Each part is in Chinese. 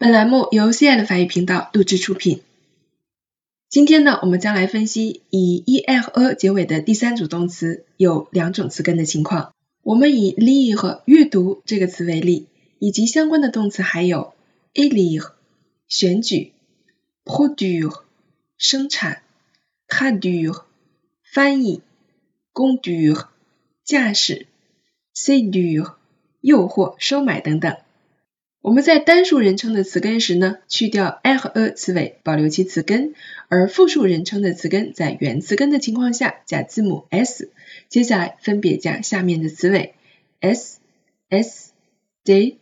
本栏目由 CI 的法语频道录制出品。今天呢，我们将来分析以 er 结尾的第三组动词有两种词根的情况。我们以 lire 阅读这个词为例，以及相关的动词还有 élire 选举，produire 生产，traduire 翻译，conduire 驾驶，séduire 诱惑、收买等等。我们在单数人称的词根时呢，去掉 a 和 a 词尾，保留其词根；而复数人称的词根在原词根的情况下加字母 s，接下来分别加下面的词尾 s、s、d、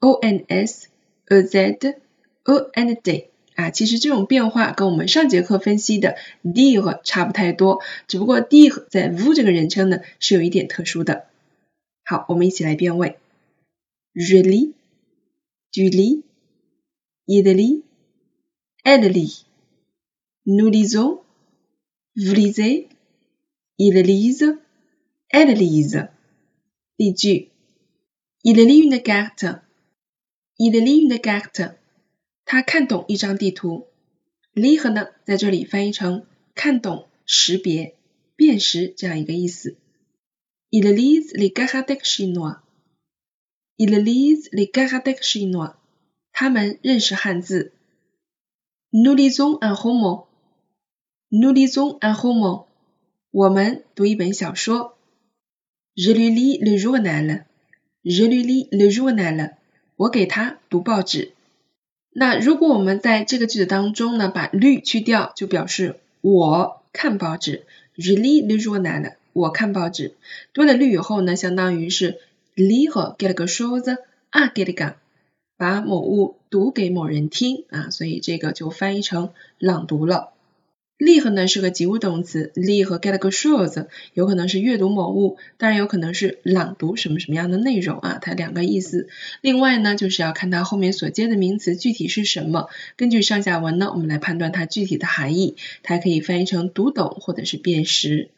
o n s、a z、o n d。啊，其实这种变化跟我们上节课分析的 d 和差不太多，只不过 d 和在 v 这个人称呢是有一点特殊的。好，我们一起来变位，really。Tu lis, il lit, elle lit. Nous lisons, vous lisez, ils lisent, elles lisent. Il lit une carte. Il lit une carte. 他看懂一张地图。Lire 呢，在这里翻译成看懂、识别、辨识这样一个意思。Il lit les caractères chinois. Il lit les caractères chinois. 他们认识汉字。Nous lisons un roman. Nous lisons un roman. 我们读一本小说。Je lui lis le journal. Je lui lis le journal. 我给他读报纸。那如果我们在这个句子当中呢，把 lui 去掉，就表示我看报纸。Je lis le journal. 我看报纸。多了 lui 以后呢，相当于是。Lire quelque chose à quelqu'un，把某物读给某人听啊，所以这个就翻译成朗读了。lire 呢是个及物动词，lire quelque chose 有可能是阅读某物，当然有可能是朗读什么什么样的内容啊，它两个意思。另外呢，就是要看它后面所接的名词具体是什么，根据上下文呢，我们来判断它具体的含义。它可以翻译成读懂或者是辨识。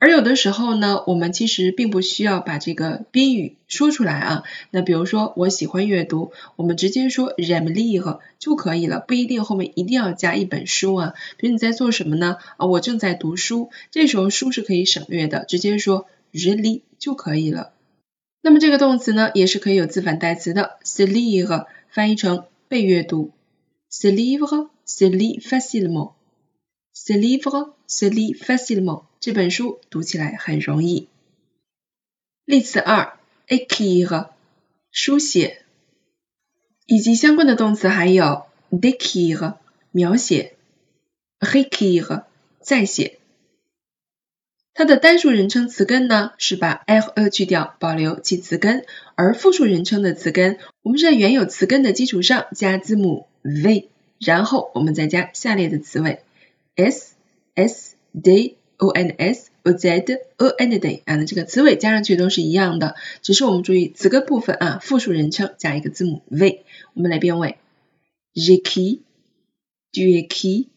而有的时候呢，我们其实并不需要把这个宾语说出来啊。那比如说，我喜欢阅读，我们直接说 j'aime lire 就可以了，不一定后面一定要加一本书啊。比如你在做什么呢？啊，我正在读书，这时候书是可以省略的，直接说 je lis 就可以了。那么这个动词呢，也是可以有自反代词的，se lire 翻译成被阅读，se lire，se Ce livre se lit facilement。这本书读起来很容易。例词二，écrire 书写，以及相关的动词还有 décrire 描写，réécrire 再写。它的单数人称词根呢是把 r 去掉，保留其词根；而复数人称的词根，我们是在原有词根的基础上加字母 v，然后我们再加下列的词尾 s、s、d。o n s o z o n d 啊，那这个词尾加上去都是一样的，只是我们注意词根部分啊，复数人称加一个字母 v，我们来变位，j'écris, tu écris,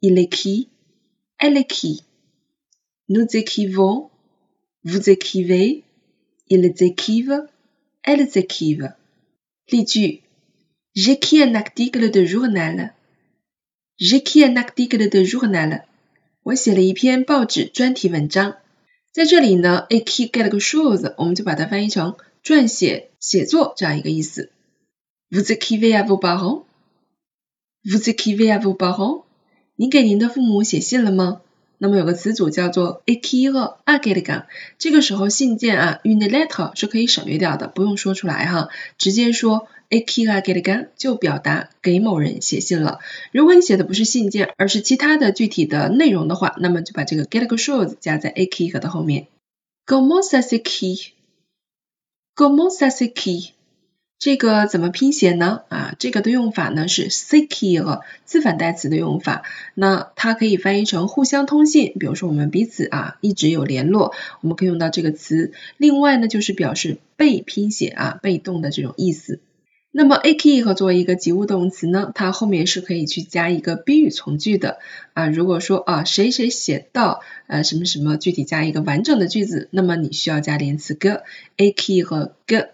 il écrit, elle écrit, nous écrivons, vous écrivez, ils écrivent, elles écrivent。例句，j'écris un article de journal, J'écris un article de journal。我写了一篇报纸专题文章，在这里呢，a key get 个 shows，我们就把它翻译成撰写、写作这样一个意思。Vous écrivez à vos parents？Vous écrivez à vos parents？您给您的父母写信了吗？那么有个词组叫做 écrire à quelqu'un，这个时候信件啊，une lettre 是可以省略掉的，不用说出来哈，直接说 écrire à quelqu'un 就表达给某人写信了。如果你写的不是信件，而是其他的具体的内容的话，那么就把这个 get 个 shows 加在 akira 的后面。Comment ça s'écrit？Comment ça s'écrit？这个怎么拼写呢？啊，这个的用法呢是 secure 自反代词的用法。那它可以翻译成互相通信，比如说我们彼此啊一直有联络，我们可以用到这个词。另外呢，就是表示被拼写啊，被动的这种意思。那么 a k e 和作为一个及物动词呢，它后面是可以去加一个宾语从句的啊。如果说啊谁谁写到呃什么什么，具体加一个完整的句子，那么你需要加连词 g，a k e 和 g。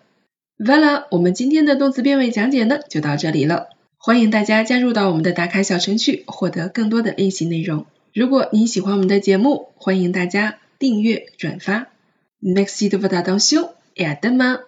完了，我们今天的动词变位讲解呢，就到这里了。欢迎大家加入到我们的打卡小程序，获得更多的练习内容。如果你喜欢我们的节目，欢迎大家订阅转发。Next video 当修，亚德曼